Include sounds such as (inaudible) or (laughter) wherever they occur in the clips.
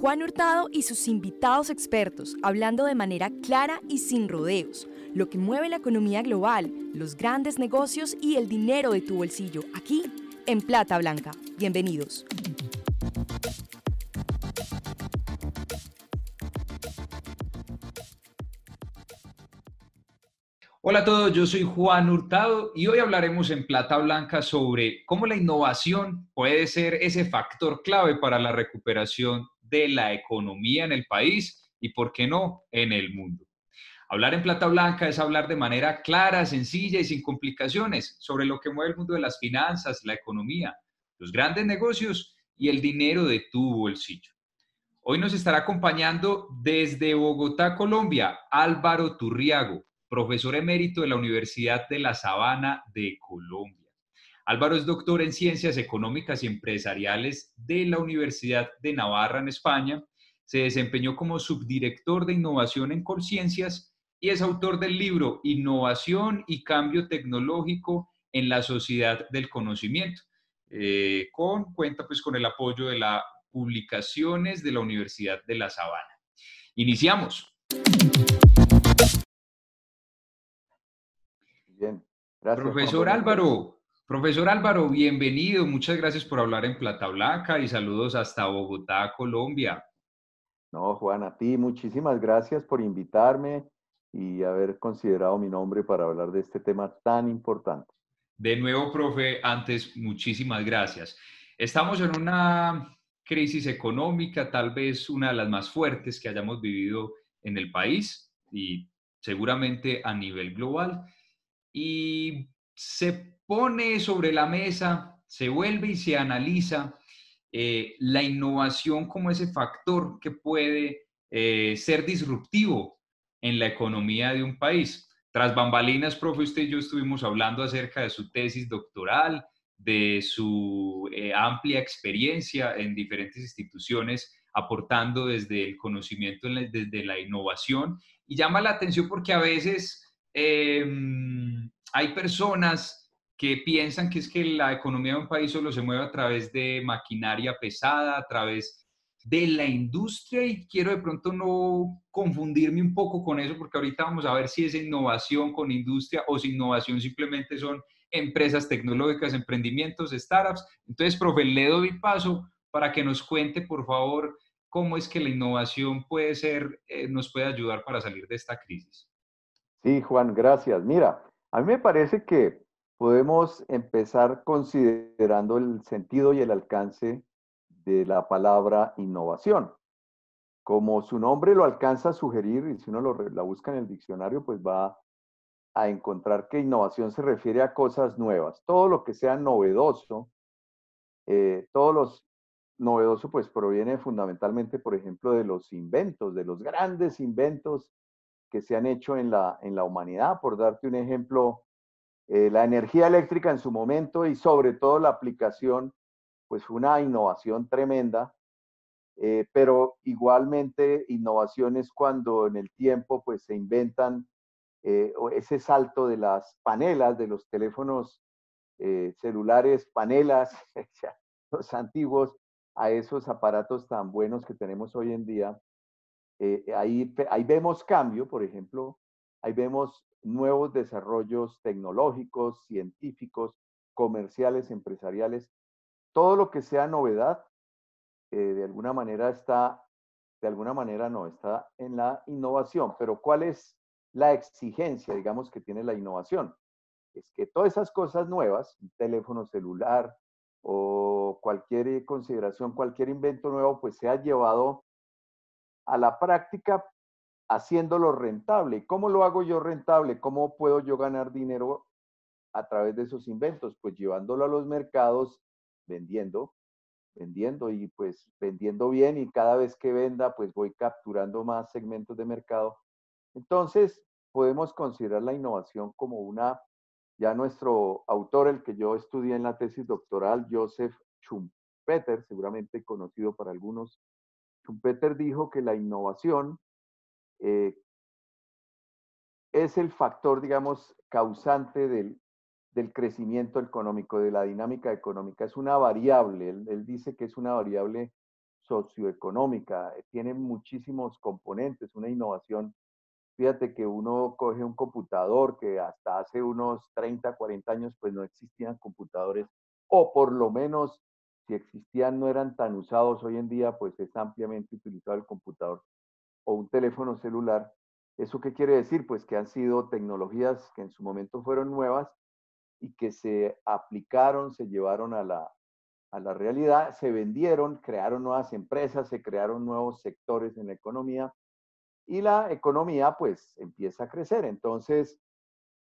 Juan Hurtado y sus invitados expertos hablando de manera clara y sin rodeos, lo que mueve la economía global, los grandes negocios y el dinero de tu bolsillo, aquí en Plata Blanca. Bienvenidos. Hola a todos, yo soy Juan Hurtado y hoy hablaremos en Plata Blanca sobre cómo la innovación puede ser ese factor clave para la recuperación de la economía en el país y, por qué no, en el mundo. Hablar en Plata Blanca es hablar de manera clara, sencilla y sin complicaciones sobre lo que mueve el mundo de las finanzas, la economía, los grandes negocios y el dinero de tu bolsillo. Hoy nos estará acompañando desde Bogotá, Colombia, Álvaro Turriago, profesor emérito de la Universidad de La Sabana de Colombia. Álvaro es doctor en Ciencias Económicas y Empresariales de la Universidad de Navarra en España. Se desempeñó como subdirector de innovación en Colciencias y es autor del libro Innovación y Cambio Tecnológico en la Sociedad del Conocimiento. Eh, con cuenta pues con el apoyo de las publicaciones de la Universidad de La Sabana. Iniciamos. Bien, gracias. Profesor Álvaro, profesor Álvaro, bienvenido. Muchas gracias por hablar en Plata Blanca y saludos hasta Bogotá, Colombia. No, Juan, a ti muchísimas gracias por invitarme y haber considerado mi nombre para hablar de este tema tan importante. De nuevo, profe, antes, muchísimas gracias. Estamos en una crisis económica, tal vez una de las más fuertes que hayamos vivido en el país y seguramente a nivel global y se pone sobre la mesa, se vuelve y se analiza eh, la innovación como ese factor que puede eh, ser disruptivo en la economía de un país. Tras bambalinas, profe, usted y yo estuvimos hablando acerca de su tesis doctoral, de su eh, amplia experiencia en diferentes instituciones, aportando desde el conocimiento, desde la innovación. Y llama la atención porque a veces Em, hay personas que piensan que es que la economía de un país solo se mueve a través de maquinaria pesada, a través de la industria y quiero de pronto no confundirme un poco con eso porque ahorita vamos a ver si es innovación con industria o si innovación simplemente son empresas tecnológicas, emprendimientos, startups. Entonces, profe, le doy paso para que nos cuente, por favor, cómo es que la innovación puede ser, eh, nos puede ayudar para salir de esta crisis. Sí, Juan, gracias. Mira, a mí me parece que podemos empezar considerando el sentido y el alcance de la palabra innovación. Como su nombre lo alcanza a sugerir, y si uno lo, la busca en el diccionario, pues va a encontrar que innovación se refiere a cosas nuevas. Todo lo que sea novedoso, eh, todos los novedoso pues proviene fundamentalmente, por ejemplo, de los inventos, de los grandes inventos que se han hecho en la, en la humanidad. Por darte un ejemplo, eh, la energía eléctrica en su momento y sobre todo la aplicación, pues una innovación tremenda, eh, pero igualmente innovación es cuando en el tiempo pues se inventan eh, ese salto de las panelas, de los teléfonos celulares, panelas, (laughs) los antiguos, a esos aparatos tan buenos que tenemos hoy en día, eh, ahí, ahí vemos cambio, por ejemplo, ahí vemos nuevos desarrollos tecnológicos, científicos, comerciales, empresariales. Todo lo que sea novedad, eh, de alguna manera está, de alguna manera no, está en la innovación. Pero ¿cuál es la exigencia, digamos, que tiene la innovación? Es que todas esas cosas nuevas, teléfono celular o cualquier consideración, cualquier invento nuevo, pues sea llevado a la práctica haciéndolo rentable. ¿Cómo lo hago yo rentable? ¿Cómo puedo yo ganar dinero a través de esos inventos? Pues llevándolo a los mercados, vendiendo, vendiendo y pues vendiendo bien y cada vez que venda pues voy capturando más segmentos de mercado. Entonces podemos considerar la innovación como una, ya nuestro autor, el que yo estudié en la tesis doctoral, Joseph Schumpeter, seguramente conocido para algunos, Schumpeter dijo que la innovación eh, es el factor, digamos, causante del, crecimiento económico, de la dinámica económica. Es una variable, él, dice que es una variable socioeconómica, tiene muchísimos componentes, una innovación. Fíjate que uno coge un computador que hasta hace unos 30, 40 años pues no existían computadores o por lo menos si existían no eran tan usados hoy en día, pues es ampliamente utilizado el computador o un teléfono celular. ¿Eso qué quiere decir? Pues que han sido tecnologías que en su momento fueron nuevas y que se aplicaron, se llevaron a la, a la realidad, se vendieron, crearon nuevas empresas, se crearon nuevos sectores en la economía y la economía pues empieza a crecer. Entonces,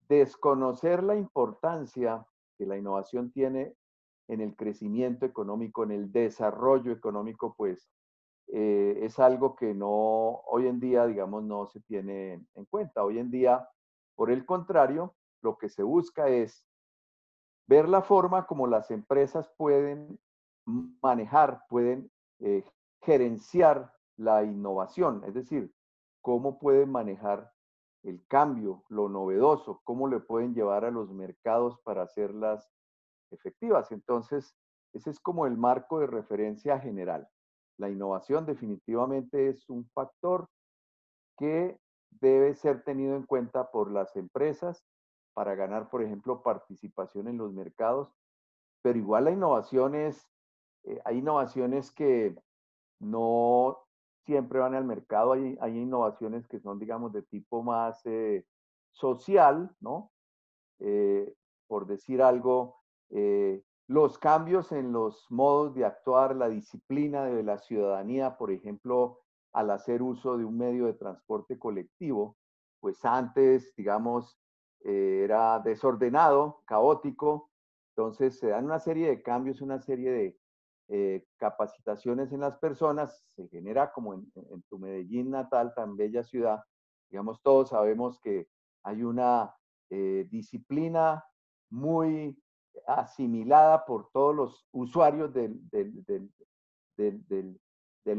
desconocer la importancia que la innovación tiene en el crecimiento económico, en el desarrollo económico, pues eh, es algo que no, hoy en día, digamos, no se tiene en cuenta. Hoy en día, por el contrario, lo que se busca es ver la forma como las empresas pueden manejar, pueden eh, gerenciar la innovación, es decir, cómo pueden manejar el cambio, lo novedoso, cómo le pueden llevar a los mercados para hacerlas efectivas. Entonces, ese es como el marco de referencia general. La innovación definitivamente es un factor que debe ser tenido en cuenta por las empresas para ganar, por ejemplo, participación en los mercados. Pero igual la innovación es, eh, hay innovaciones que no siempre van al mercado, hay, hay innovaciones que son, digamos, de tipo más eh, social, ¿no? Eh, por decir algo, los cambios en los modos de actuar, la disciplina de la ciudadanía, por ejemplo, al hacer uso de un medio de transporte colectivo, pues antes, digamos, eh, era desordenado, caótico, entonces se dan una serie de cambios, una serie de eh, capacitaciones en las personas, se genera como en, tu Medellín natal, tan bella ciudad, digamos, todos sabemos que hay una eh, disciplina muy asimilada por todos los usuarios del, del,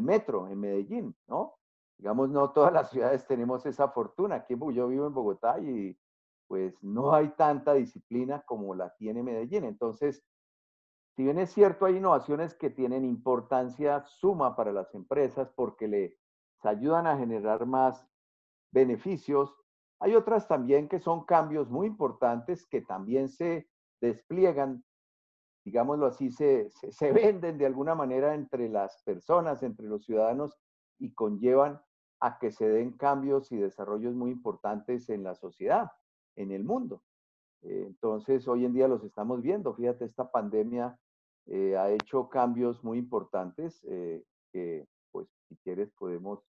metro en Medellín, ¿no? Digamos, no todas las ciudades tenemos esa fortuna. Aquí yo vivo en Bogotá y pues no hay tanta disciplina como la tiene Medellín. Entonces, si bien es cierto, hay innovaciones que tienen importancia suma para las empresas porque les ayudan a generar más beneficios, hay otras también que son cambios muy importantes que también se despliegan, digámoslo así, se, se, (laughs) venden de alguna manera entre las personas, entre los ciudadanos y conllevan a que se den cambios y desarrollos muy importantes en la sociedad, en el mundo. Eh, entonces, hoy en día los estamos viendo. Fíjate, esta pandemia eh, ha hecho cambios muy importantes eh, que, pues, si quieres, podemos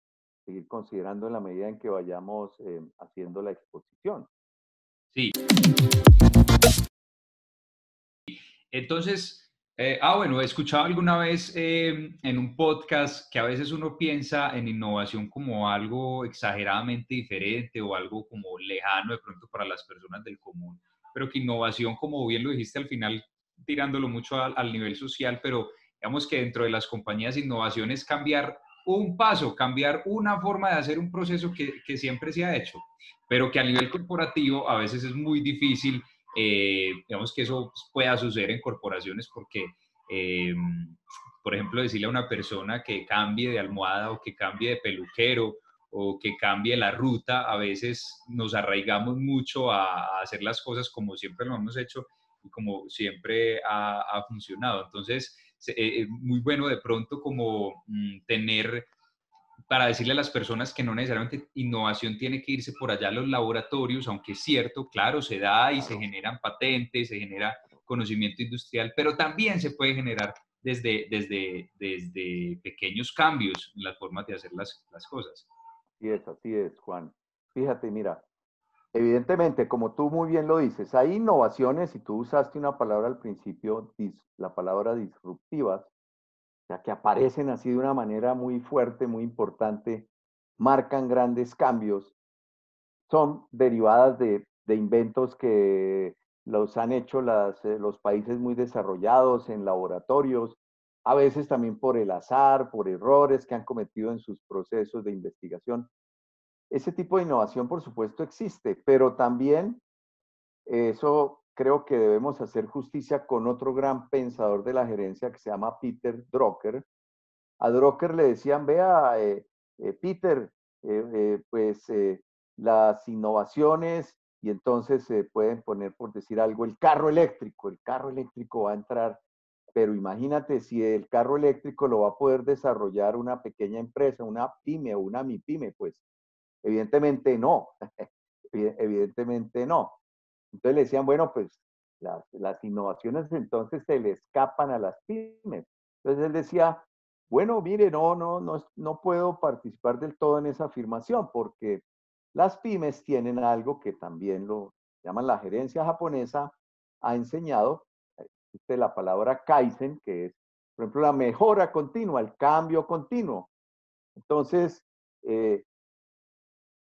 seguir considerando en la medida en que vayamos haciendo la exposición. Sí. Entonces, eh, ah, bueno, he escuchado alguna vez em, en un podcast que a veces uno piensa en innovación como algo exageradamente diferente o algo como lejano de pronto para las personas del común, pero que innovación, como bien lo dijiste al final, tirándolo mucho al, nivel social, pero digamos que dentro de las compañías innovación es cambiar un paso, cambiar una forma de hacer un proceso que, que siempre se ha hecho, pero que a nivel corporativo a veces es muy difícil eh, digamos que eso pueda suceder en corporaciones porque, eh, por ejemplo, decirle a una persona que cambie de almohada o que cambie de peluquero o que cambie la ruta, a veces nos arraigamos mucho a, hacer las cosas como siempre lo hemos hecho y como siempre ha, funcionado. Entonces, es eh, muy bueno de pronto como mm, tener para decirle a las personas que no necesariamente innovación tiene que irse por allá a los laboratorios, aunque es cierto, claro, se da y se generan patentes, se genera conocimiento industrial, pero también se puede generar desde, desde, desde pequeños cambios en las formas de hacer las, las cosas. Sí es, así es, Juan. Fíjate, mira, evidentemente, como tú muy bien lo dices, hay innovaciones, y tú usaste una palabra al principio, la palabra disruptivas, ya que aparecen así de una manera muy fuerte, muy importante, marcan grandes cambios, son derivadas de, inventos que los han hecho eh, los países muy desarrollados en laboratorios, a veces también por el azar, por errores que han cometido en sus procesos de investigación. Ese tipo de innovación, por supuesto, existe, pero también eso creo que debemos hacer justicia con otro gran pensador de la gerencia que se llama Peter Drucker, a Drucker le decían, vea, eh, eh, Peter, pues las innovaciones y entonces se pueden poner, por decir algo, el carro eléctrico. El carro eléctrico va a entrar, pero imagínate si el carro eléctrico lo va a poder desarrollar una pequeña empresa, una pyme o una MIPYME, pues evidentemente no, (laughs) evidentemente no. Entonces le decían, bueno, pues las, innovaciones entonces se le escapan a las pymes. Entonces él decía, bueno, mire, no, no, no, no puedo participar del todo en esa afirmación porque las pymes tienen algo que también lo llaman la gerencia japonesa, ha enseñado, existe la palabra Kaizen, que es, por ejemplo, la mejora continua, el cambio continuo. Entonces, eh,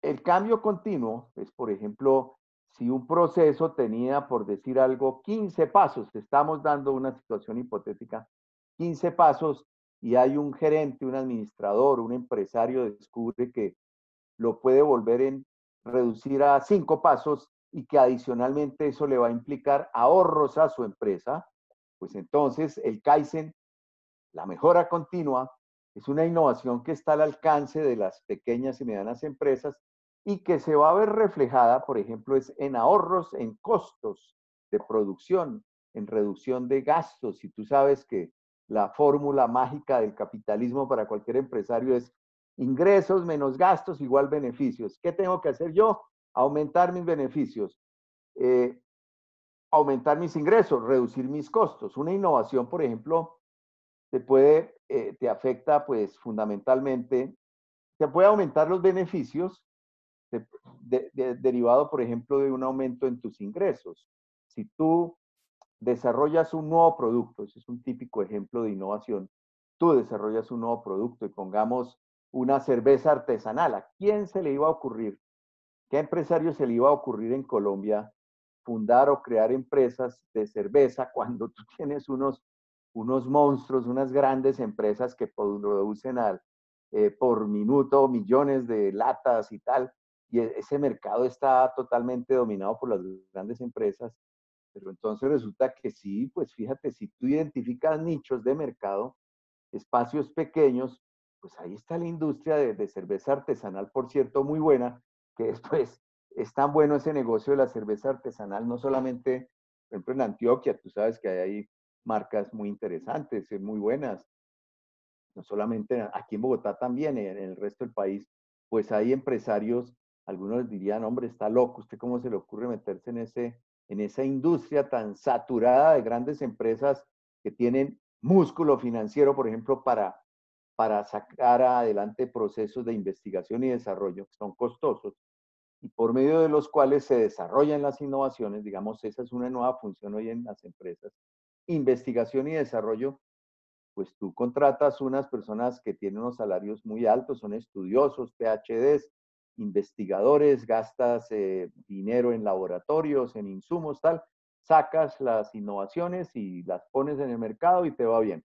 el cambio continuo es, por ejemplo, si un proceso tenía, por decir algo, 15 pasos, estamos dando una situación hipotética, 15 pasos y hay un gerente, un administrador, un empresario descubre que lo puede volver en reducir a cinco pasos y que adicionalmente eso le va a implicar ahorros a su empresa, pues entonces el Kaizen, la mejora continua, es una innovación que está al alcance de las pequeñas y medianas empresas y que se va a ver reflejada, por ejemplo, es en ahorros en costos de producción, en reducción de gastos. Y tú sabes que la fórmula mágica del capitalismo para cualquier empresario es ingresos menos gastos igual beneficios. ¿Qué tengo que hacer yo? Aumentar mis beneficios, eh, aumentar mis ingresos, reducir mis costos. Una innovación, por ejemplo, te puede, eh, te afecta pues fundamentalmente, te puede aumentar los beneficios derivado, por ejemplo, de un aumento en tus ingresos. Si tú desarrollas un nuevo producto, ese es un típico ejemplo de innovación, tú desarrollas un nuevo producto y pongamos una cerveza artesanal, ¿a quién se le iba a ocurrir? ¿Qué empresario se le iba a ocurrir en Colombia fundar o crear empresas de cerveza (laughs) cuando tú tienes unos, unos monstruos, unas grandes empresas que producen al, eh, por minuto millones de latas y tal? Y e, ese mercado está totalmente dominado por las grandes empresas, pero entonces resulta que sí, pues fíjate, si tú identificas nichos de mercado, espacios pequeños, pues ahí está la industria de, cerveza artesanal, por cierto, muy buena, que después es tan bueno ese negocio de la cerveza artesanal, no solamente, por ejemplo, en Antioquia, tú sabes que hay ahí marcas muy interesantes, eh, muy buenas, no solamente aquí en Bogotá también, en el resto del país, pues hay empresarios algunos dirían, hombre, está loco, ¿usted cómo se le ocurre meterse en, ese, en esa industria tan saturada de grandes empresas que tienen músculo financiero, por ejemplo, para, para sacar adelante procesos de investigación y desarrollo que son costosos y por medio de los cuales se desarrollan las innovaciones, digamos, esa es una nueva función hoy en las empresas, investigación y desarrollo, pues tú contratas unas personas que tienen unos salarios muy altos, son estudiosos, PhDs, investigadores, gastas eh, dinero en laboratorios, en insumos, tal, sacas las innovaciones y las pones en el mercado y te va bien.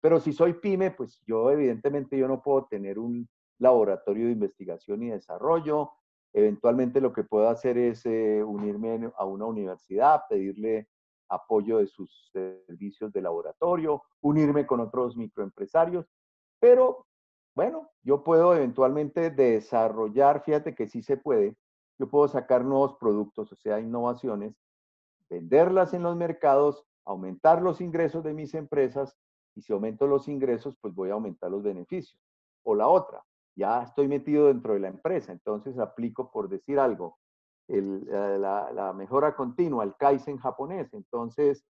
Pero si soy pyme, pues yo evidentemente yo no puedo tener un laboratorio de investigación y desarrollo. Eventualmente lo que puedo hacer es eh, unirme a una universidad, pedirle apoyo de sus servicios de laboratorio, unirme con otros microempresarios, pero bueno, yo puedo eventualmente desarrollar, fíjate que sí se puede, yo puedo sacar nuevos productos, o sea, innovaciones, venderlas en los mercados, aumentar los ingresos de mis empresas y si aumento los ingresos, pues voy a aumentar los beneficios. O la otra, ya estoy metido dentro de la empresa, entonces aplico, por decir algo, la, la, mejora continua, el Kaizen japonés. Entonces,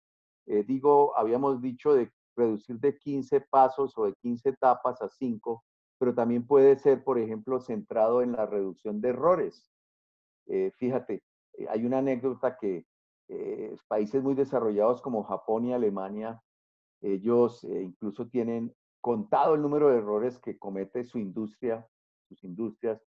eh, digo, habíamos dicho de reducir de 15 pasos o de 15 etapas a 5 pero también puede ser, por ejemplo, centrado en la reducción de errores. Eh, fíjate, eh, hay una anécdota que eh, países muy desarrollados como Japón y Alemania, ellos incluso tienen contado el número de errores que comete su industria, sus industrias,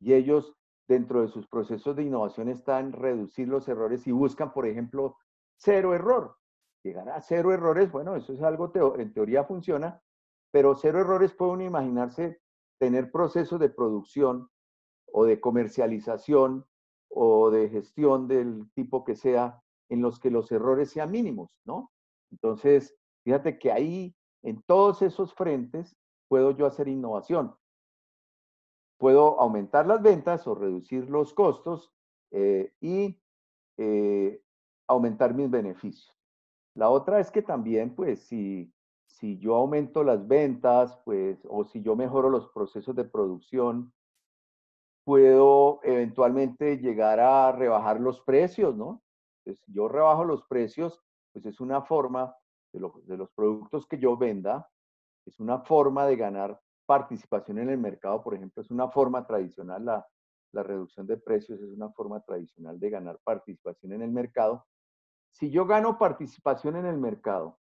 y ellos dentro de sus procesos de innovación están reducir los errores y buscan, por ejemplo, cero error. Llegar a cero errores, bueno, eso es algo, en teoría funciona, pero cero errores puede uno imaginarse tener procesos de producción o de comercialización o de gestión del tipo que sea en los que los errores sean mínimos, ¿no? Entonces, fíjate que ahí, en todos esos frentes, puedo yo hacer innovación? Puedo aumentar las ventas o reducir los costos eh, y eh, aumentar mis beneficios. La otra es que también, pues, si, si yo aumento las ventas, pues, o si yo mejoro los procesos de producción, puedo eventualmente llegar a rebajar los precios, ¿no? Entonces, si yo rebajo los precios, pues es una forma de, de los productos que yo venda, es una forma de ganar participación en el mercado, por ejemplo, es una forma tradicional, la, la reducción de precios es una forma tradicional de ganar participación en el mercado. Si yo gano participación en el mercado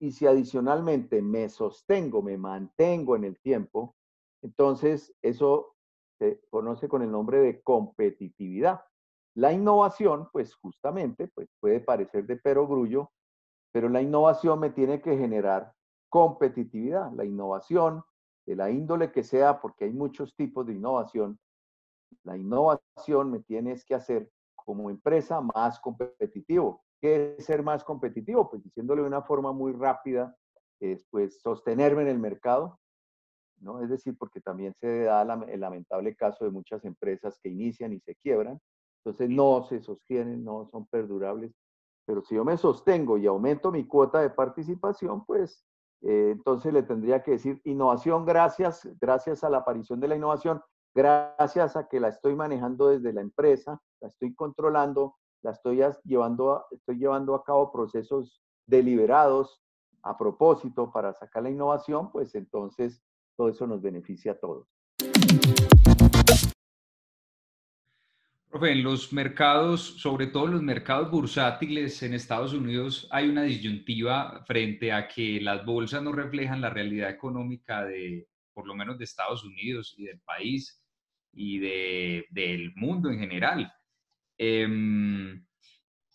y si adicionalmente me sostengo, me mantengo en el tiempo, entonces eso se conoce con el nombre de competitividad. La innovación, pues justamente, pues puede parecer de perogrullo, pero la innovación me tiene que generar competitividad. La innovación, de la índole que sea, porque hay muchos tipos de innovación, la innovación me tienes que hacer como empresa más competitivo. ¿Qué es ser más competitivo? Pues diciéndole de una forma muy rápida, es pues sostenerme en el mercado, ¿no? Es decir, porque también se da el lamentable caso de muchas empresas que inician y se quiebran, entonces no se sostienen, no son perdurables. Pero si yo me sostengo y aumento mi cuota de participación, pues eh, entonces le tendría que decir innovación gracias, gracias a la aparición de la innovación, gracias a que la estoy manejando desde la empresa, la estoy controlando, la estoy llevando a, estoy llevando a cabo procesos deliberados a propósito para sacar la innovación, pues entonces todo eso nos beneficia a todos. Profe, en los mercados, sobre todo los mercados bursátiles en Estados Unidos, hay una disyuntiva frente a que las bolsas no reflejan la realidad económica de, por lo menos de Estados Unidos y del país y de, del mundo en general. Em,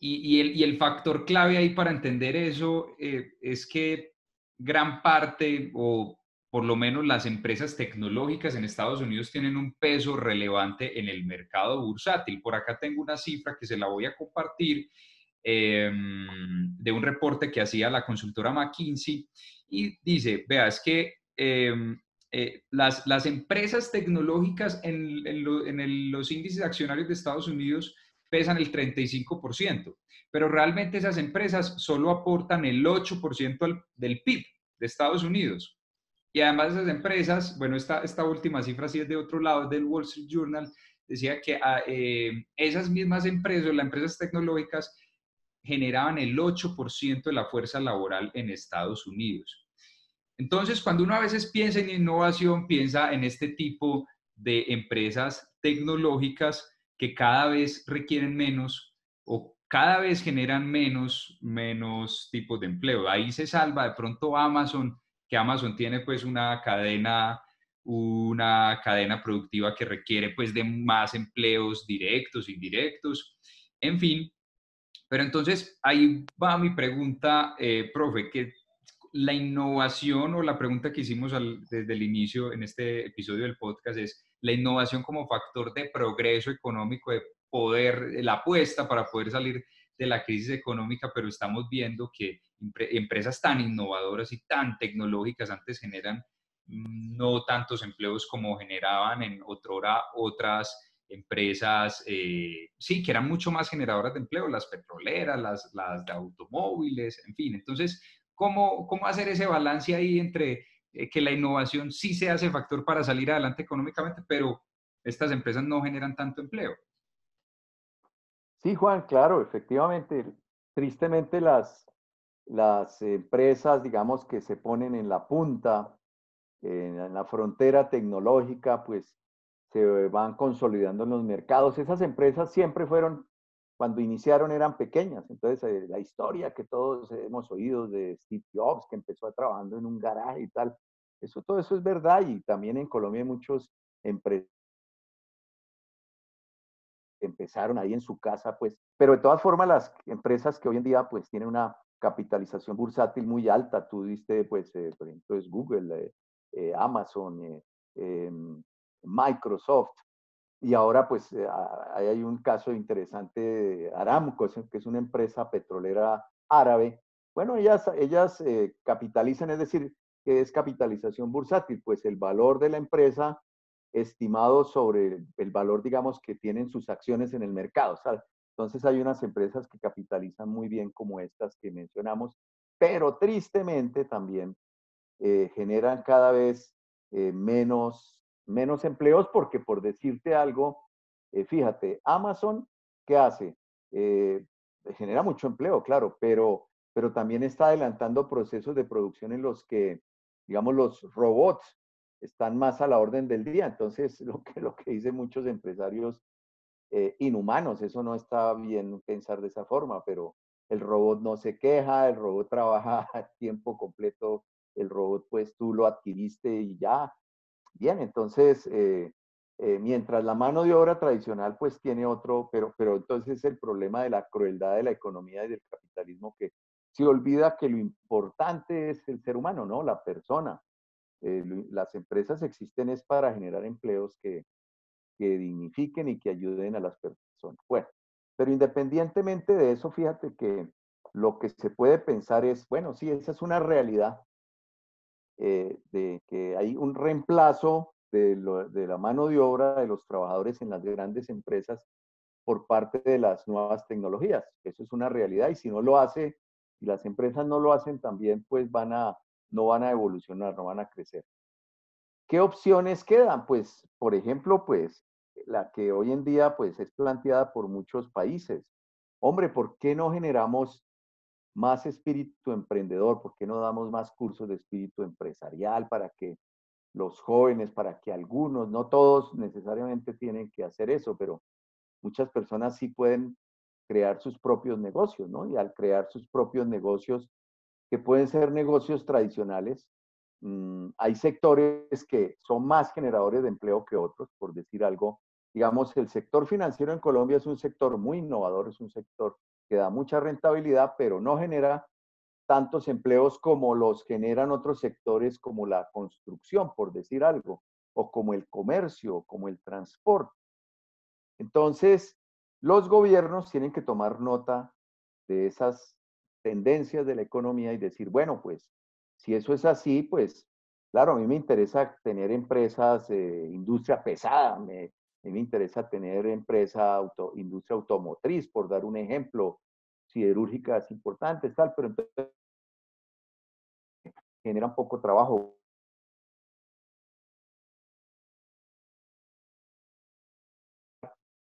y, el, y, el, factor clave ahí para entender eso eh, es que gran parte, o por lo menos las empresas tecnológicas en Estados Unidos tienen un peso relevante en el mercado bursátil. Por acá tengo una cifra que se la voy a compartir em, de un reporte que hacía la consultora McKinsey y dice, vea, es que em, eh, las, las, empresas tecnológicas en, en, los índices accionarios de Estados Unidos pesan el 35%, pero realmente esas empresas solo aportan el 8% del PIB de Estados Unidos. Y además esas empresas, bueno, esta, esta última cifra sí es de otro lado, del Wall Street Journal, decía que ah, eh, esas mismas empresas, las empresas tecnológicas, generaban el 8% de la fuerza laboral en Estados Unidos. Entonces, cuando uno a veces piensa en innovación, piensa en este tipo de empresas tecnológicas que cada vez requieren menos o cada vez generan menos, menos tipos de empleo. Ahí se salva de pronto Amazon, que Amazon tiene pues una cadena, una cadena productiva que requiere pues de más empleos directos, indirectos, en fin. Pero entonces ahí va mi pregunta, eh, profe, que la innovación o la pregunta que hicimos desde el inicio en este episodio del podcast es la innovación como factor de progreso económico, de poder, la apuesta para poder salir de la crisis económica, pero estamos viendo que empresas tan innovadoras y tan tecnológicas antes generan no tantos empleos como generaban en otrora otras empresas, eh, sí, que eran mucho más generadoras de empleo, las petroleras, las, las de automóviles, en fin. Entonces, ¿Cómo, cómo hacer ese balance ahí entre eh, que la innovación sí se hace factor para salir adelante económicamente, pero estas empresas no generan tanto empleo? Sí, Juan, claro, efectivamente. Tristemente las, las empresas, digamos, que se ponen en la punta, en la frontera tecnológica, pues se van consolidando en los mercados. Esas empresas siempre fueron cuando iniciaron eran pequeñas. Entonces, eh, la historia que todos hemos oído de Steve Jobs, que empezó trabajando en un garaje y tal, eso, todo eso es verdad. Y también en Colombia hay muchos empresas empezaron ahí en su casa, pues, pero de todas formas las empresas que hoy en día pues tienen una capitalización bursátil muy alta, tú diste pues, eh, por ejemplo, es Google, eh, Amazon, em, Microsoft, y ahora, pues, eh, hay un caso interesante de Aramco, que es una empresa petrolera árabe. Bueno, ellas, ellas eh, capitalizan, es decir, ¿qué es capitalización bursátil? Pues el valor de la empresa estimado sobre el valor, digamos, que tienen sus acciones en el mercado. Entonces hay unas empresas que capitalizan muy bien como estas que mencionamos, pero tristemente también eh, generan cada vez menos, menos empleos porque por decirte algo, eh, fíjate, Amazon, ¿qué hace? genera mucho empleo, claro, pero, pero también está adelantando procesos de producción en los que, digamos, los robots están más a la orden del día. Entonces, (laughs) lo que, lo que dicen muchos empresarios inhumanos, eso no está bien pensar de esa forma, pero el robot no se queja, el robot trabaja (laughs) a tiempo completo el robot pues tú lo adquiriste y ya. Bien, entonces, eh, eh, mientras la mano de obra tradicional pues tiene otro, pero, pero entonces el problema de la crueldad de la economía y del capitalismo que se olvida que lo importante es el ser humano, ¿no? La persona. Eh, las empresas existen es para generar empleos que, que dignifiquen y que ayuden a las personas. Bueno, pero independientemente de eso, fíjate que lo que se puede pensar es, bueno, sí, esa es una realidad, eh, de que hay un reemplazo de, la mano de obra de los trabajadores en las grandes empresas por parte de las nuevas tecnologías. Eso es una realidad y si no lo hace, si las empresas no lo hacen también, pues van a, no van a evolucionar, no van a crecer. ¿Qué opciones quedan? Pues, por ejemplo, pues la que hoy en día pues es planteada por muchos países. Hombre, ¿por qué no generamos más espíritu emprendedor, ¿por qué no damos más cursos de espíritu empresarial para que los jóvenes, para que algunos, no todos necesariamente tienen que hacer eso, pero muchas personas sí pueden crear sus propios negocios, ¿no? Y al crear sus propios negocios, que pueden ser negocios tradicionales, mm, hay sectores que son más generadores de empleo que otros, por decir algo. Digamos, el sector financiero en Colombia es un sector muy innovador, es un sector que da mucha rentabilidad, pero no genera tantos empleos como los generan otros sectores como la construcción, por decir algo, o como el comercio, como el transporte. Entonces, los gobiernos tienen que tomar nota de esas tendencias de la economía y decir, bueno, pues si eso es así, pues claro, a mí me interesa tener empresas, de industria pesada, me, mí me interesa tener empresa, auto, industria automotriz, por dar un ejemplo, siderúrgica es importante, tal, pero entonces generan poco trabajo.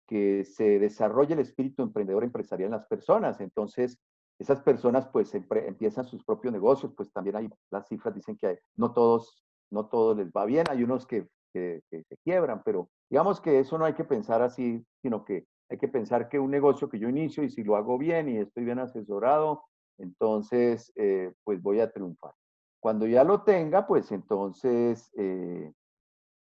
que se desarrolle el espíritu emprendedor empresarial en las personas. Entonces, esas personas pues empiezan sus propios negocios, pues también hay, las cifras dicen que no todos, no todos les va bien, hay unos que que, se quiebran, pero digamos que eso no hay que pensar así, sino que hay que pensar que un negocio que yo inicio y si lo hago bien y estoy bien asesorado, entonces eh, pues voy a triunfar. Cuando ya lo tenga, pues entonces eh,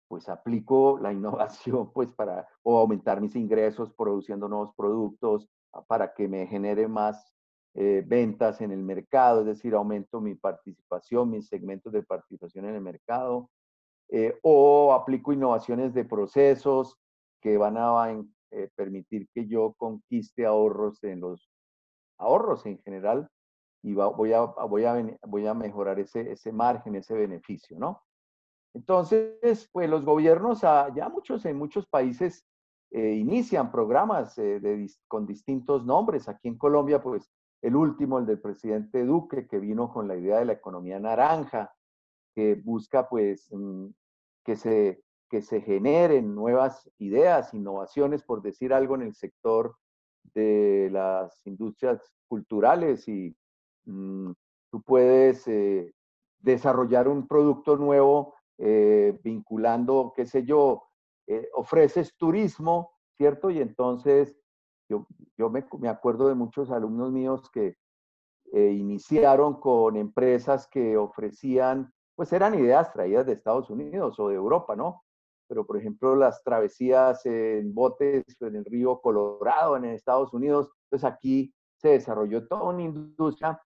pues aplico la (laughs) innovación pues para o aumentar mis ingresos produciendo nuevos productos ah, para que me genere más eh, ventas en el mercado, es decir, aumento mi participación, mis segmentos de participación en el mercado, eh, o aplico innovaciones de procesos que van a eh, permitir que yo conquiste ahorros en los ahorros en general y voy, a, voy, a, voy a mejorar ese, ese margen, ese beneficio, ¿no? Entonces, pues los gobiernos, ya muchos en muchos países eh, inician programas con distintos nombres. Aquí en Colombia, pues el último, el del presidente Duque, que vino con la idea de la economía naranja, que busca pues mm, que se, que se generen nuevas ideas, innovaciones, por decir algo, en el sector de las industrias culturales y mm, tú puedes eh, desarrollar un producto nuevo eh, vinculando, qué sé yo, eh, ofreces turismo, ¿cierto? Y entonces yo, yo me, me, acuerdo de muchos alumnos míos que iniciaron con empresas que ofrecían pues eran ideas traídas de Estados Unidos o de Europa, ¿no? Pero, por ejemplo, las travesías en botes en el río Colorado en Estados Unidos, pues aquí se desarrolló toda una industria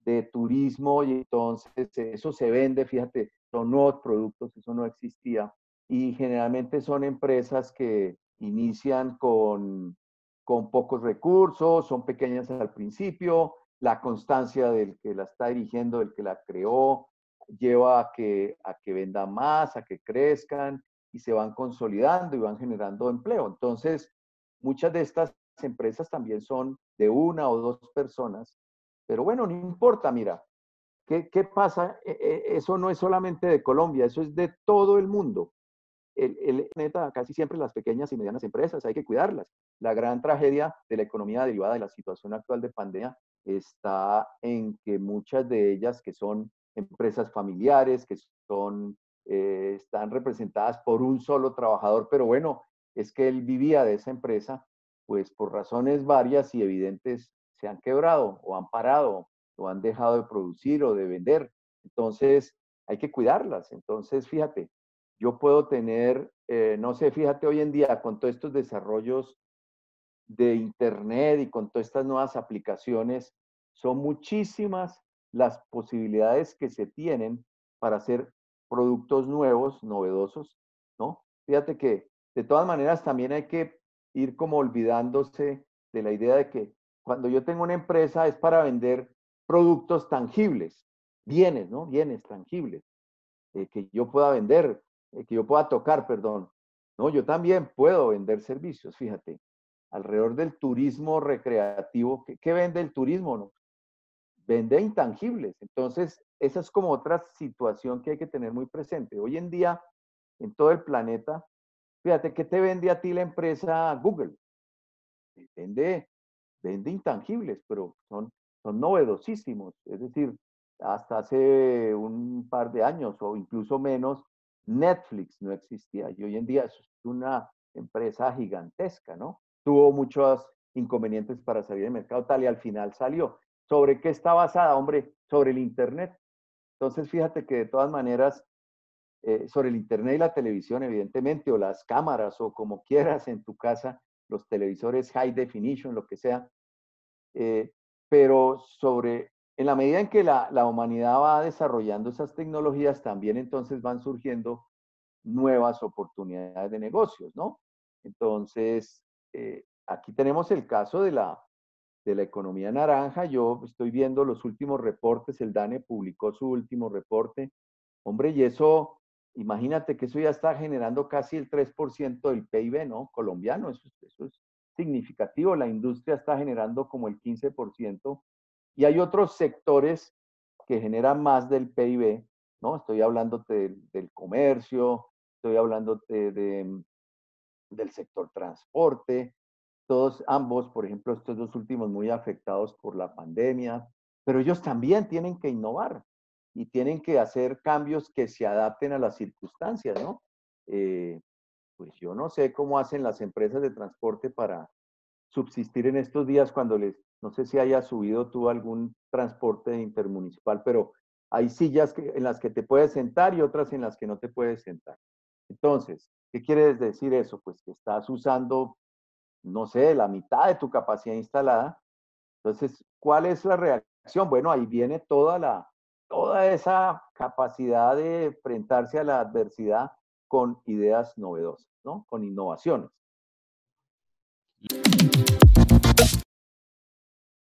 de turismo y entonces eso se vende, fíjate, son nuevos productos, eso no existía. Y generalmente son empresas que inician con, con pocos recursos, son pequeñas al principio, la constancia del que la está dirigiendo, del que la creó, lleva a que, a que vendan más, a que crezcan y se van consolidando y van generando empleo. Entonces, muchas de estas empresas también son de una o dos personas, pero bueno, no importa, mira, ¿qué, qué pasa? E, e, eso no es solamente de Colombia, eso es de todo el mundo. El, el neta, casi siempre las pequeñas y medianas empresas hay que cuidarlas. La gran tragedia de la economía derivada de la situación actual de pandemia está en que muchas de ellas que son empresas familiares, que son, eh, están representadas por un solo trabajador, pero bueno, es que él vivía de esa empresa, pues por razones varias y evidentes se han quebrado o han parado o han dejado de producir o de vender. Entonces, hay que cuidarlas. Entonces, fíjate, yo puedo tener, eh, no sé, fíjate hoy en día con todos estos desarrollos de Internet y con todas estas nuevas aplicaciones, son muchísimas las posibilidades que se tienen para hacer productos nuevos, novedosos, ¿no? Fíjate que de todas maneras también hay que ir como olvidándose de la idea de que cuando yo tengo una empresa es para vender productos tangibles, bienes, ¿no? Bienes tangibles, eh, que yo pueda vender, eh, que yo pueda tocar, perdón. No, yo también puedo vender servicios, fíjate, alrededor del turismo recreativo. ¿Qué, qué vende el turismo? No? Vende intangibles. Entonces, esa es como otra situación que hay que tener muy presente. Hoy en día, en todo el planeta, fíjate, ¿qué te vende a ti la empresa Google? Vende, vende intangibles, pero son, son novedosísimos. Es decir, hasta hace un par de años o incluso menos, Netflix no existía y hoy en día es una empresa gigantesca, ¿no? Tuvo muchos inconvenientes para salir del mercado tal y al final salió. ¿Sobre qué está basada, hombre? Sobre el Internet. Entonces, fíjate que de todas maneras, eh, sobre el Internet y la televisión, evidentemente, o las cámaras, o como quieras en tu casa, los televisores high definition, lo que sea, eh, pero sobre, en la medida en que la, la humanidad va desarrollando esas tecnologías, también entonces van surgiendo nuevas oportunidades de negocios, ¿no? Entonces, eh, aquí tenemos el caso de la, de la economía naranja. Yo estoy viendo los últimos reportes, el DANE publicó su último reporte. Hombre, y eso, imagínate que eso ya está generando casi el 3% del PIB, ¿no? Colombiano, eso, eso es significativo. La industria está generando como el 15%. Y hay otros sectores que generan más del PIB, ¿no? Estoy hablando del, comercio, estoy hablando de, del sector transporte, todos ambos, por ejemplo, estos dos últimos muy afectados por la pandemia, pero ellos también tienen que innovar y tienen que hacer cambios que se adapten a las circunstancias, ¿no? Eh, pues yo no sé cómo hacen las empresas de transporte para subsistir en estos días cuando les, no sé si haya subido tú algún transporte intermunicipal, pero hay sillas en las que te puedes sentar y otras en las que no te puedes sentar. Entonces, ¿qué quiere decir eso? Pues que estás usando no sé, la mitad de tu capacidad instalada. Entonces, ¿cuál es la reacción? Bueno, ahí viene toda la, toda esa capacidad de enfrentarse a la adversidad con ideas novedosas, ¿no? Con innovaciones.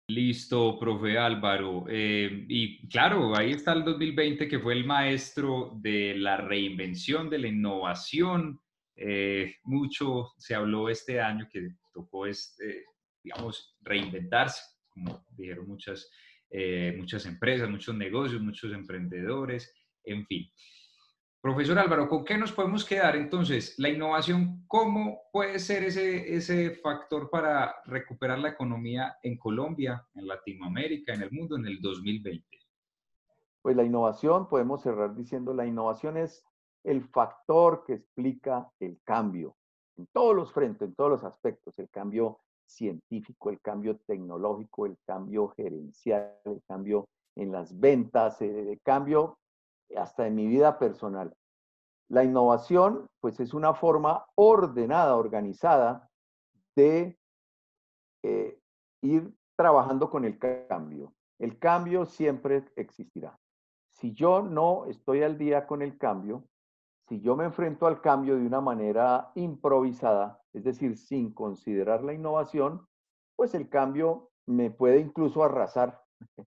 Listo, profe Álvaro. Eh, y claro, ahí está el 2020 que fue el maestro de la reinvención, de la innovación. Eh, mucho se habló este año que tocó, este, digamos, reinventarse, como dijeron muchas, eh, muchas empresas, muchos negocios, muchos emprendedores, en fin. Profesor Álvaro, ¿con qué nos podemos quedar entonces? La innovación, ¿cómo puede ser ese, ese factor para recuperar la economía en Colombia, en Latinoamérica, en el mundo en el 2020? Pues la innovación, podemos cerrar diciendo, la innovación es el factor que explica el cambio en todos los frentes, en todos los aspectos, el cambio científico, el cambio tecnológico, el cambio gerencial, el cambio en las ventas, el cambio hasta en mi vida personal. La innovación, pues es una forma ordenada, organizada de eh, ir trabajando con el cambio. El cambio siempre existirá. Si yo no estoy al día con el cambio, si yo me enfrento al cambio de una manera improvisada, es decir, sin considerar la innovación, pues el cambio me puede incluso arrasar. (laughs)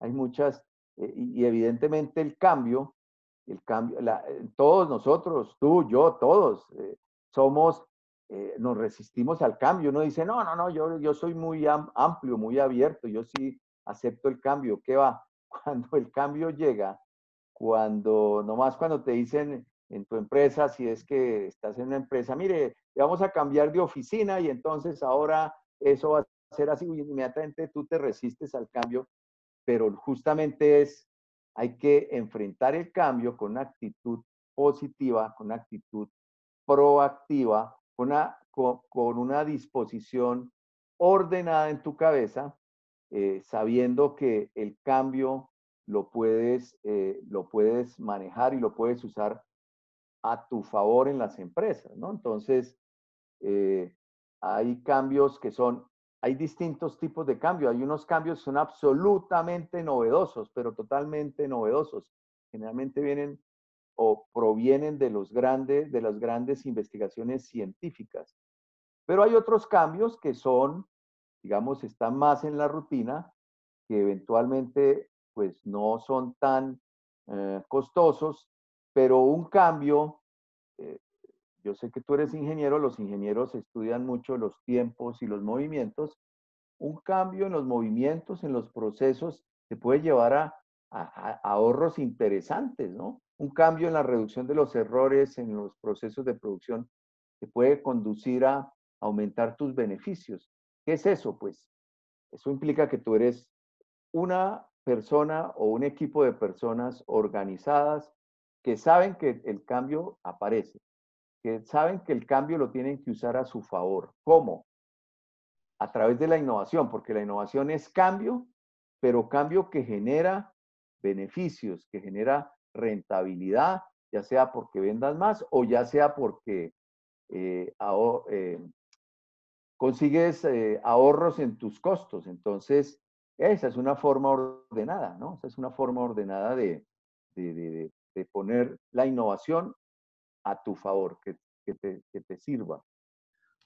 Hay muchas eh, y, evidentemente el cambio, el cambio, eh, todos nosotros, tú, yo, todos, somos, nos resistimos al cambio. Uno dice, no, no, no, yo, yo soy muy amplio, muy abierto, yo sí acepto el cambio. ¿Qué va? (laughs) Cuando el cambio llega, cuando, nomás cuando te dicen en tu empresa, si es que estás en una empresa, mire, vamos a cambiar de oficina y entonces ahora eso va a ser así, inmediatamente tú te resistes al cambio, pero justamente es, hay que enfrentar el cambio con una actitud positiva, con una actitud proactiva, con una, con, una disposición ordenada en tu cabeza, eh, sabiendo que el cambio lo puedes, eh, lo puedes manejar y lo puedes usar a tu favor en las empresas, ¿no? Entonces, eh, hay cambios que son, hay distintos tipos de cambios. Hay unos cambios que son absolutamente novedosos, pero totalmente novedosos. Generalmente vienen o provienen de, los grandes, de las grandes investigaciones científicas. Pero hay otros cambios que son, digamos, están más en la rutina, que eventualmente pues no son tan eh, costosos, pero un cambio eh, yo sé que tú eres ingeniero, los ingenieros estudian mucho los tiempos y los movimientos. Un cambio en los movimientos, en los procesos, te puede llevar a, ahorros interesantes, ¿no? Un cambio en la reducción de los errores en los procesos de producción te puede conducir a aumentar tus beneficios. ¿Qué es eso? Pues eso implica que tú eres una persona o un equipo de personas organizadas que saben que el cambio aparece que saben que el cambio lo tienen que usar a su favor. ¿Cómo? A través de la innovación, porque la innovación es cambio, pero cambio que genera beneficios, que genera rentabilidad, ya sea porque vendas más o ya sea porque eh, eh, consigues eh, ahorros en tus costos. Entonces, esa es una forma ordenada, ¿no? Esa es una forma ordenada de, de poner la innovación a tu favor, que, te, que te sirva.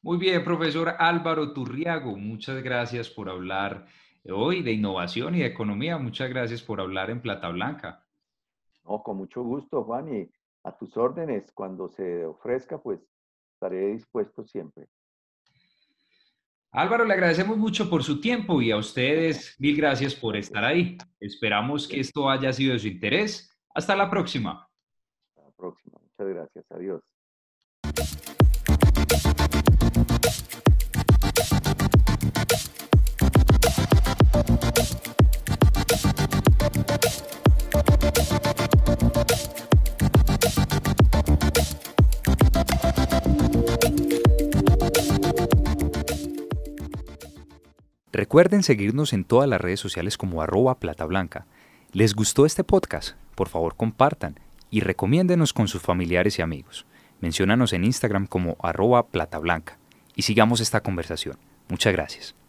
Muy bien, profesor Álvaro Turriago, muchas gracias por hablar hoy de innovación y de economía. Muchas gracias por hablar en Plata Blanca. No, con mucho gusto, Juan, y a tus órdenes, cuando se ofrezca, pues estaré dispuesto siempre. Álvaro, le agradecemos mucho por su tiempo y a ustedes (laughs) mil gracias por estar ahí. Esperamos que esto haya sido de su interés. Hasta la próxima. Hasta la próxima gracias. Adiós. Recuerden seguirnos en todas las redes sociales como arroba plata blanca. ¿Les gustó este podcast? Por favor compartan y recomiéndenos con sus familiares y amigos. Menciónanos en Instagram como arroba plata blanca y sigamos esta conversación. Muchas gracias.